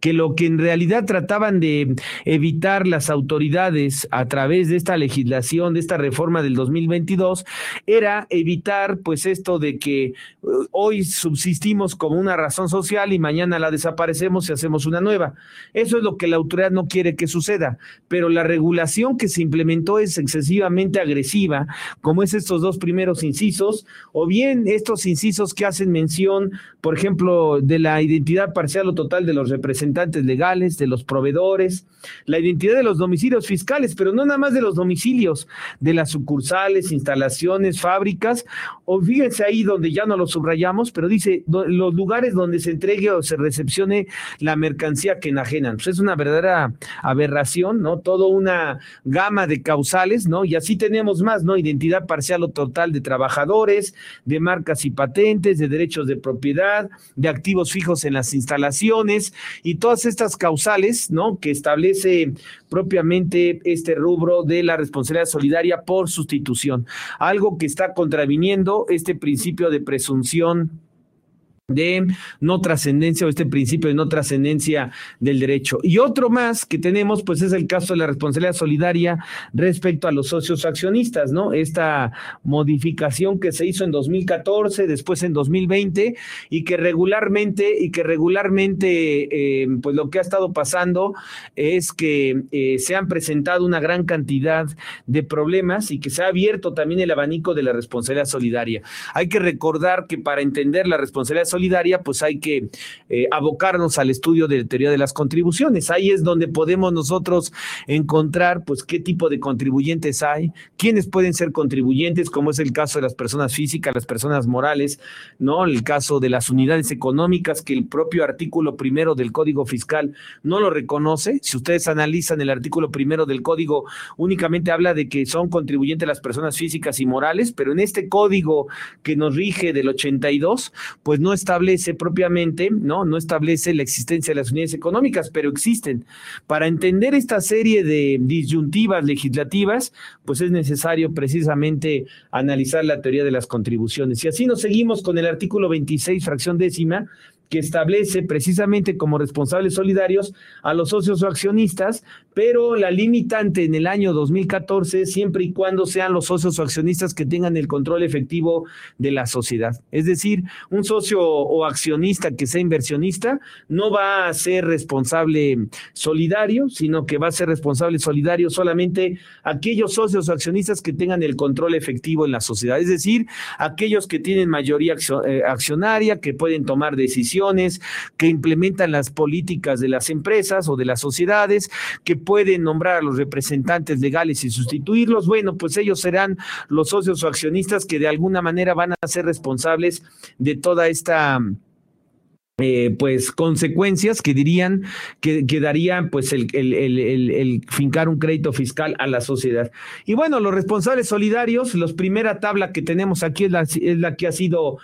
que lo que en realidad trataban de evitar las autoridades a través de esta legislación, de esta reforma del 2022, era evitar pues esto de que uh, hoy subsistimos como una razón social y mañana la desaparecemos y hacemos una nueva. Eso es lo que la autoridad no quiere que suceda, pero la regulación que se implementó es excesivamente agresiva, como es estos dos primeros incisos, o bien estos incisos que hacen mención, por ejemplo, de la identidad parcial o total de los representantes legales, de los proveedores, la identidad de los domicilios fiscales, pero no nada más de los domicilios, de las sucursales, instalaciones, fábricas, o fíjense ahí donde ya no lo subrayamos, pero dice los lugares donde se entregue o se recepcione la mercancía que enajenan. Pues es una verdadera aberración, ¿no? Todo una gama de causales, ¿no? Y así tenemos más, ¿no? Identidad parcial o total de trabajadores, de marcas y patentes, de derechos de propiedad, de activos fijos en las instalaciones y todas estas causales, ¿no? Que establece propiamente este rubro de la responsabilidad solidaria por sustitución, algo que está contraviniendo este principio de presunción de no trascendencia o este principio de no trascendencia del derecho. Y otro más que tenemos, pues es el caso de la responsabilidad solidaria respecto a los socios accionistas, ¿no? Esta modificación que se hizo en 2014, después en 2020 y que regularmente y que regularmente, eh, pues lo que ha estado pasando es que eh, se han presentado una gran cantidad de problemas y que se ha abierto también el abanico de la responsabilidad solidaria. Hay que recordar que para entender la responsabilidad solidaria solidaria, pues hay que eh, abocarnos al estudio de teoría de las contribuciones. Ahí es donde podemos nosotros encontrar, pues, qué tipo de contribuyentes hay, quiénes pueden ser contribuyentes, como es el caso de las personas físicas, las personas morales, ¿no? El caso de las unidades económicas, que el propio artículo primero del Código Fiscal no lo reconoce. Si ustedes analizan el artículo primero del Código, únicamente habla de que son contribuyentes las personas físicas y morales, pero en este código que nos rige del 82, pues no está establece propiamente, ¿no? No establece la existencia de las unidades económicas, pero existen. Para entender esta serie de disyuntivas legislativas, pues es necesario precisamente analizar la teoría de las contribuciones. Y así nos seguimos con el artículo 26, fracción décima, que establece precisamente como responsables solidarios a los socios o accionistas, pero la limitante en el año 2014 siempre y cuando sean los socios o accionistas que tengan el control efectivo de la sociedad. Es decir, un socio o accionista que sea inversionista no va a ser responsable solidario, sino que va a ser responsable solidario solamente aquellos socios o accionistas que tengan el control efectivo en la sociedad, es decir, aquellos que tienen mayoría eh, accionaria, que pueden tomar decisiones que implementan las políticas de las empresas o de las sociedades, que pueden nombrar a los representantes legales y sustituirlos. Bueno, pues ellos serán los socios o accionistas que de alguna manera van a ser responsables de toda esta eh, pues consecuencias que dirían que, que darían pues el, el, el, el, fincar un crédito fiscal a la sociedad. Y bueno, los responsables solidarios, la primera tabla que tenemos aquí es la, es la que ha sido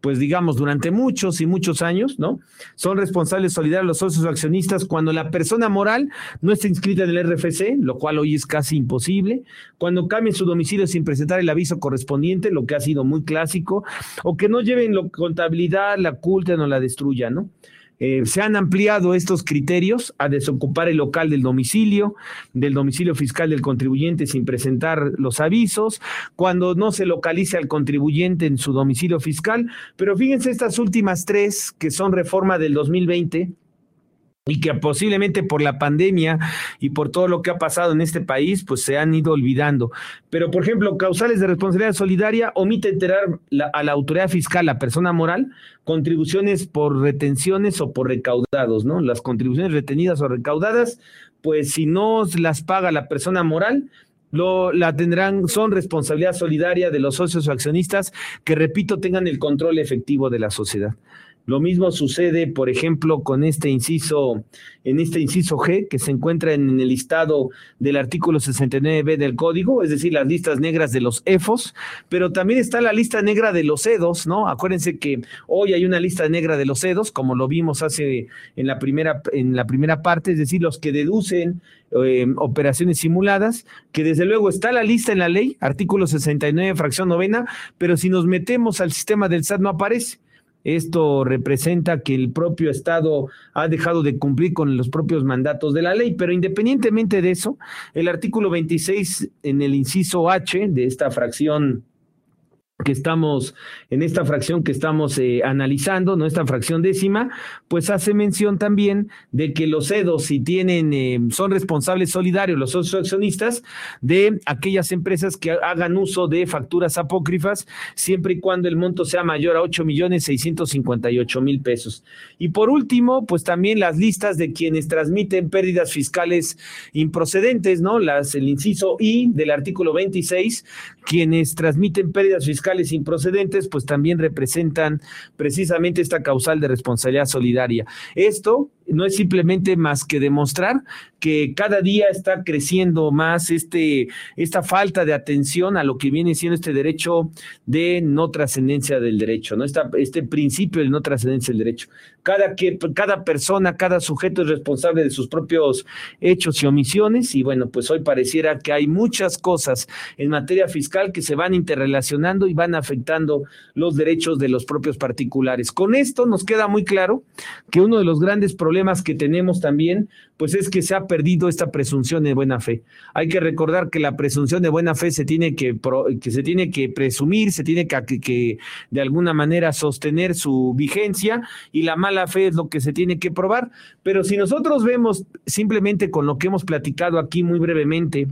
pues digamos, durante muchos y muchos años, ¿no? Son responsables solidarios los socios accionistas cuando la persona moral no está inscrita en el RFC, lo cual hoy es casi imposible, cuando cambien su domicilio sin presentar el aviso correspondiente, lo que ha sido muy clásico, o que no lleven la contabilidad, la oculten o la destruyan, ¿no? Eh, se han ampliado estos criterios a desocupar el local del domicilio, del domicilio fiscal del contribuyente sin presentar los avisos, cuando no se localice al contribuyente en su domicilio fiscal. Pero fíjense estas últimas tres que son reforma del 2020 y que posiblemente por la pandemia y por todo lo que ha pasado en este país, pues se han ido olvidando. Pero, por ejemplo, causales de responsabilidad solidaria omite enterar a la autoridad fiscal, la persona moral, contribuciones por retenciones o por recaudados, ¿no? Las contribuciones retenidas o recaudadas, pues si no las paga la persona moral, lo, la tendrán, son responsabilidad solidaria de los socios o accionistas que, repito, tengan el control efectivo de la sociedad. Lo mismo sucede, por ejemplo, con este inciso, en este inciso G, que se encuentra en el listado del artículo 69b del código, es decir, las listas negras de los EFOS, pero también está la lista negra de los EDOS, ¿no? Acuérdense que hoy hay una lista negra de los EDOS, como lo vimos hace en la primera, en la primera parte, es decir, los que deducen eh, operaciones simuladas, que desde luego está la lista en la ley, artículo 69, fracción novena, pero si nos metemos al sistema del SAT no aparece. Esto representa que el propio Estado ha dejado de cumplir con los propios mandatos de la ley, pero independientemente de eso, el artículo 26 en el inciso H de esta fracción que estamos, en esta fracción que estamos eh, analizando, ¿no? Esta fracción décima, pues hace mención también de que los EDOS, si tienen, eh, son responsables solidarios, los socios accionistas, de aquellas empresas que hagan uso de facturas apócrifas, siempre y cuando el monto sea mayor a 8 millones 658 mil pesos. Y por último, pues también las listas de quienes transmiten pérdidas fiscales improcedentes, ¿no? Las, el inciso I del artículo 26, quienes transmiten pérdidas fiscales improcedentes, pues también representan precisamente esta causal de responsabilidad solidaria. Esto no es simplemente más que demostrar que cada día está creciendo más este, esta falta de atención a lo que viene siendo este derecho de no trascendencia del derecho, ¿no? Esta, este principio de no trascendencia del derecho. Cada, que, cada persona, cada sujeto es responsable de sus propios hechos y omisiones y bueno, pues hoy pareciera que hay muchas cosas en materia fiscal que se van interrelacionando y van afectando los derechos de los propios particulares. Con esto nos queda muy claro que uno de los grandes problemas que tenemos también, pues es que se ha perdido esta presunción de buena fe. Hay que recordar que la presunción de buena fe se tiene que, que se tiene que presumir, se tiene que de alguna manera sostener su vigencia y la mala fe es lo que se tiene que probar. Pero si nosotros vemos simplemente con lo que hemos platicado aquí muy brevemente,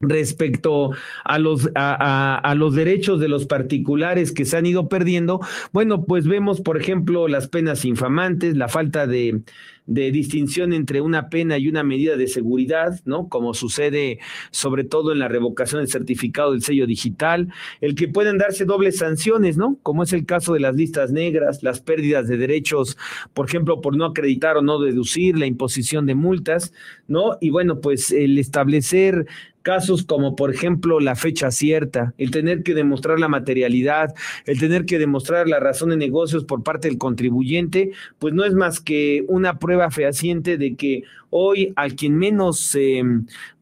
respecto a los, a, los derechos de los particulares que se han ido perdiendo, bueno, pues vemos, por ejemplo, las penas infamantes, la falta de, de distinción entre una pena y una medida de seguridad, ¿no? Como sucede sobre todo en la revocación del certificado del sello digital, el que pueden darse dobles sanciones, ¿no? Como es el caso de las listas negras, las pérdidas de derechos, por ejemplo, por no acreditar o no deducir, la imposición de multas, ¿no? Y bueno, pues el establecer casos como por ejemplo la fecha cierta, el tener que demostrar la materialidad, el tener que demostrar la razón de negocios por parte del contribuyente, pues no es más que una prueba fehaciente de que hoy al quien menos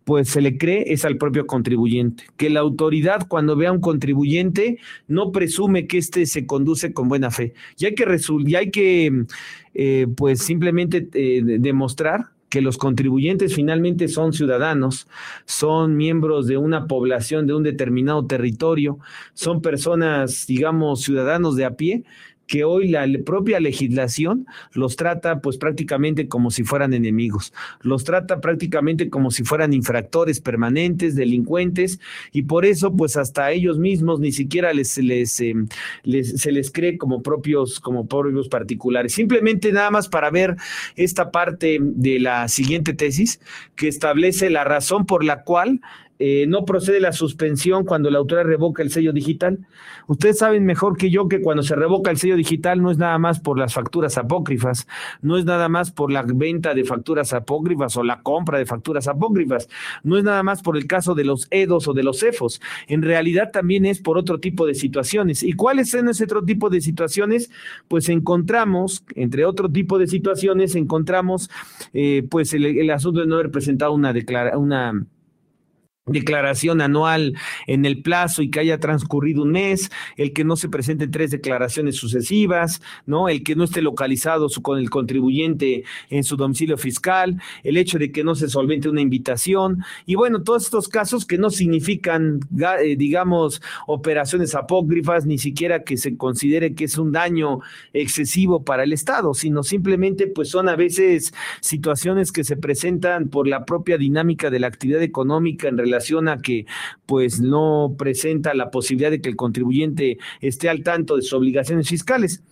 pues se le cree es al propio contribuyente, que la autoridad cuando ve a un contribuyente no presume que éste se conduce con buena fe. Y hay que, y hay que eh, pues simplemente eh, demostrar que los contribuyentes finalmente son ciudadanos, son miembros de una población de un determinado territorio, son personas, digamos, ciudadanos de a pie, que hoy la propia legislación los trata pues prácticamente como si fueran enemigos, los trata prácticamente como si fueran infractores permanentes, delincuentes, y por eso pues hasta ellos mismos ni siquiera les, em, les, se les cree como propios, como propios particulares. Simplemente nada más para ver esta parte de la siguiente tesis que establece la razón por la cual eh, no procede la suspensión cuando la autoridad revoca el sello digital. Ustedes saben mejor que yo que cuando se revoca el sello digital no es nada más por las facturas apócrifas, no es nada más por la venta de facturas apócrifas o la compra de facturas apócrifas, no es nada más por el caso de los EDOS o de los EFOS. En realidad también es por otro tipo de situaciones. ¿Y cuáles son ese otro tipo de situaciones? Pues encontramos, entre otro tipo de situaciones, encontramos eh, pues el, el, asunto de no haber presentado una declaración, una declaración anual en el plazo y que haya transcurrido un mes, el que no se presenten tres declaraciones sucesivas, ¿no? El que no esté localizado con el contribuyente en su domicilio fiscal, el hecho de que no se solvente una invitación y bueno, todos estos casos que no significan eh, digamos operaciones apócrifas ni siquiera que se considere que es un daño excesivo para el Estado, sino simplemente pues son a veces situaciones que se presentan por la propia dinámica de la actividad económica en relación a que pues no presenta la posibilidad de que el contribuyente esté al tanto de sus obligaciones fiscales.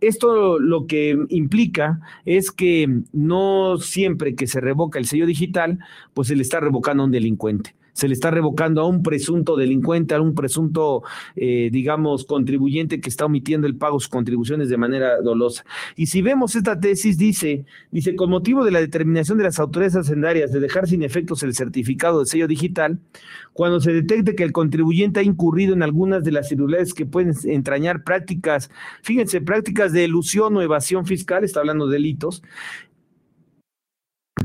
Esto lo que implica es que no siempre que se revoca el sello digital, pues se le está revocando a un delincuente se le está revocando a un presunto delincuente, a un presunto, eh, digamos, contribuyente que está omitiendo el pago de sus contribuciones de manera dolosa. Y si vemos esta tesis, dice, dice, con motivo de la determinación de las autoridades hacendarias de dejar sin efectos el certificado de sello digital, cuando se detecte que el contribuyente ha incurrido en algunas de las irregularidades que pueden entrañar prácticas, fíjense, prácticas de elusión o evasión fiscal, está hablando de delitos,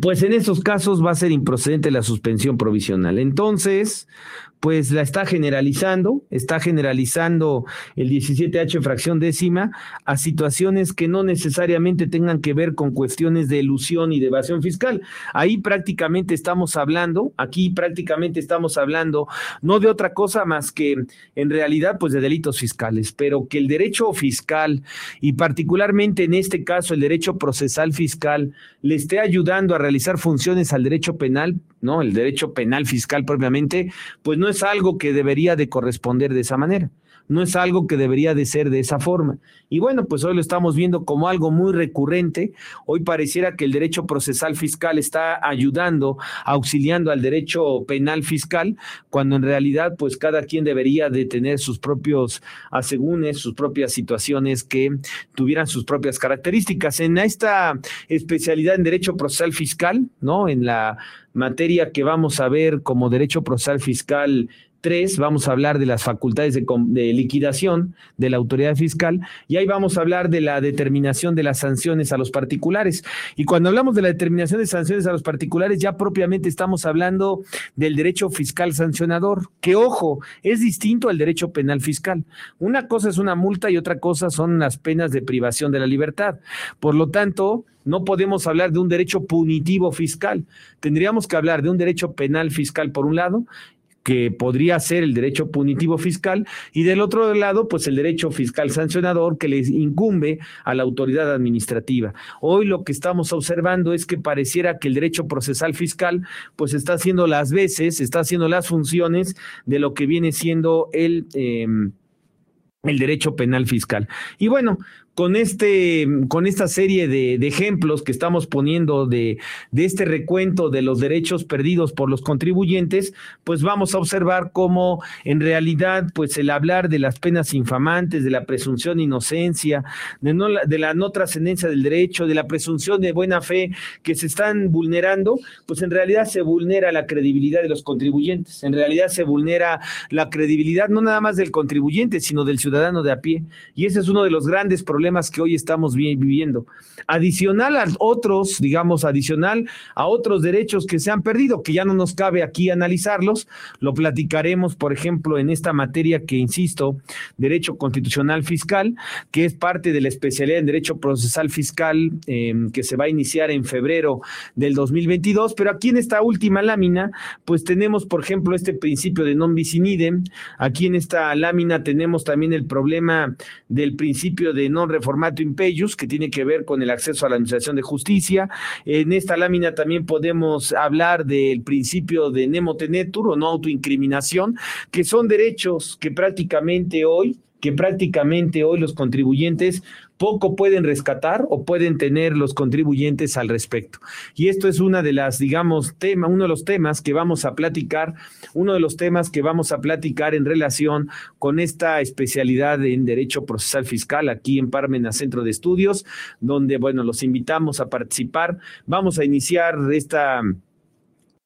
pues en esos casos va a ser improcedente la suspensión provisional. Entonces, pues la está generalizando, está generalizando el 17H fracción décima a situaciones que no necesariamente tengan que ver con cuestiones de ilusión y de evasión fiscal. Ahí prácticamente estamos hablando, aquí prácticamente estamos hablando no de otra cosa más que en realidad pues de delitos fiscales, pero que el derecho fiscal y particularmente en este caso el derecho procesal fiscal le esté ayudando a realizar funciones al derecho penal, ¿no? El derecho penal fiscal propiamente, pues no es algo que debería de corresponder de esa manera no es algo que debería de ser de esa forma. Y bueno, pues hoy lo estamos viendo como algo muy recurrente. Hoy pareciera que el derecho procesal fiscal está ayudando, auxiliando al derecho penal fiscal, cuando en realidad pues cada quien debería de tener sus propios asegúnes, sus propias situaciones que tuvieran sus propias características. En esta especialidad en derecho procesal fiscal, ¿no? En la materia que vamos a ver como derecho procesal fiscal Tres, vamos a hablar de las facultades de, liquidación de la autoridad fiscal y ahí vamos a hablar de la determinación de las sanciones a los particulares. Y cuando hablamos de la determinación de sanciones a los particulares, ya propiamente estamos hablando del derecho fiscal sancionador, que ojo, es distinto al derecho penal fiscal. Una cosa es una multa y otra cosa son las penas de privación de la libertad. Por lo tanto, no podemos hablar de un derecho punitivo fiscal. Tendríamos que hablar de un derecho penal fiscal por un lado que podría ser el derecho punitivo fiscal, y del otro lado, pues el derecho fiscal sancionador que les incumbe a la autoridad administrativa. Hoy lo que estamos observando es que pareciera que el derecho procesal fiscal, pues está haciendo las veces, está haciendo las funciones de lo que viene siendo el... Em, el derecho penal fiscal. Y bueno, con, este, con esta serie de, ejemplos que estamos poniendo de, este recuento de los derechos perdidos por los contribuyentes, pues vamos a observar cómo en realidad, pues el hablar de las penas infamantes, de la presunción de inocencia, de, no, de la no trascendencia del derecho, de la presunción de buena fe que se están vulnerando, pues en realidad se vulnera la credibilidad de los contribuyentes, en realidad se vulnera la credibilidad no nada más del contribuyente, sino del ciudadano de a pie. Y ese es uno de los grandes problemas que hoy estamos viviendo. Adicional a otros, digamos, adicional a otros derechos que se han perdido, que ya no nos cabe aquí analizarlos, lo platicaremos, por ejemplo, en esta materia que, insisto, derecho constitucional fiscal, que es parte de la especialidad en derecho procesal fiscal em, que se va a iniciar en febrero del 2022, pero aquí en esta última lámina, pues tenemos, por ejemplo, este principio de non bis in idem, aquí en esta lámina tenemos también el problema del principio de non reformato impeyus, que tiene que ver con el acceso a la administración de justicia. En esta lámina también podemos hablar del principio de nemo tenetur o no autoincriminación, que son derechos que prácticamente hoy que prácticamente hoy los contribuyentes poco pueden rescatar o pueden tener los contribuyentes al respecto. Y esto es una de las, digamos, tema, uno de los temas que vamos a platicar, uno de los temas que vamos a platicar en relación con esta especialidad en Derecho Procesal Fiscal aquí en Parmena Centro de Estudios, donde, bueno, los invitamos a participar. Vamos a iniciar esta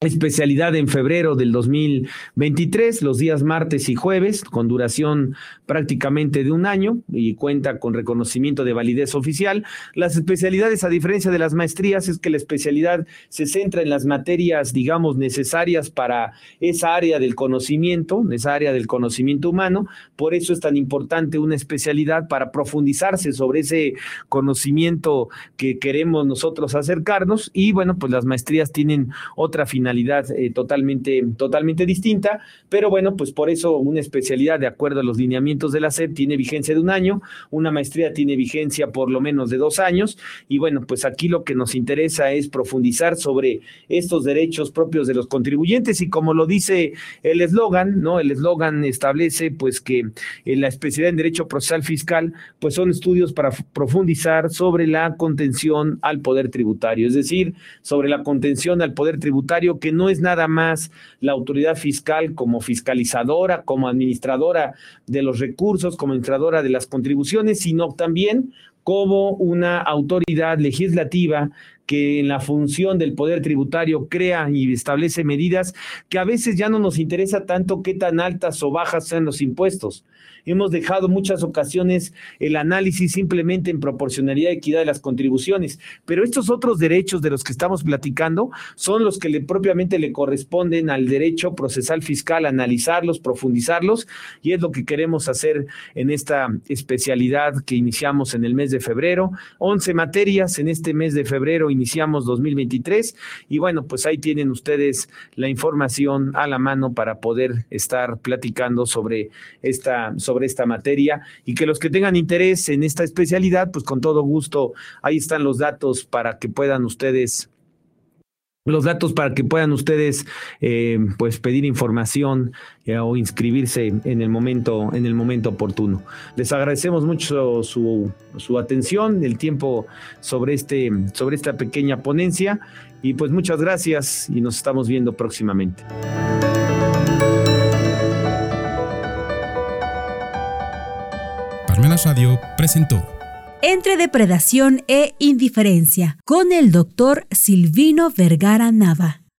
especialidad en febrero del 2023, los días martes y jueves, con duración prácticamente de un año y cuenta con reconocimiento de validez oficial. Las especialidades, a diferencia de las maestrías, es que la especialidad se centra en las materias, digamos, necesarias para esa área del conocimiento, esa área del conocimiento humano. Por eso es tan importante una especialidad para profundizarse sobre ese conocimiento que queremos nosotros acercarnos. Y bueno, pues las maestrías tienen otra finalidad eh, totalmente, totalmente distinta, pero bueno, pues por eso una especialidad de acuerdo a los lineamientos de la SEP tiene vigencia de un año, una maestría tiene vigencia por lo menos de dos años, y bueno, pues aquí lo que nos interesa es profundizar sobre estos derechos propios de los contribuyentes y como lo dice el eslogan, ¿no? El eslogan establece pues que en la especialidad en Derecho Procesal Fiscal pues son estudios para profundizar sobre la contención al poder tributario, es decir, sobre la contención al poder tributario que no es nada más la autoridad fiscal como fiscalizadora, como administradora de los recursos, como administradora de las contribuciones, sino también como una autoridad legislativa que en la función del poder tributario crea y establece medidas que a veces ya no nos interesa tanto qué tan altas o bajas sean los impuestos. Hemos dejado muchas ocasiones el análisis simplemente en proporcionalidad y equidad de las contribuciones, pero estos otros derechos de los que estamos platicando son los que le, propiamente le corresponden al derecho procesal fiscal, analizarlos, profundizarlos, y es lo que queremos hacer en esta especialidad que iniciamos en el mes de febrero. 11 materias en este mes de febrero iniciamos 2023 y bueno, pues ahí tienen ustedes la información a la mano para poder estar platicando sobre esta, sobre esta materia y que los que tengan interés en esta especialidad, pues con todo gusto, ahí están los datos para que puedan ustedes los datos para que puedan ustedes eh, pues pedir información eh, o inscribirse en el momento en el momento oportuno. Les agradecemos mucho su, su atención, el tiempo sobre este sobre esta pequeña ponencia y pues muchas gracias y nos estamos viendo próximamente. Radio presentó entre depredación e indiferencia con el doctor Silvino Vergara Nava.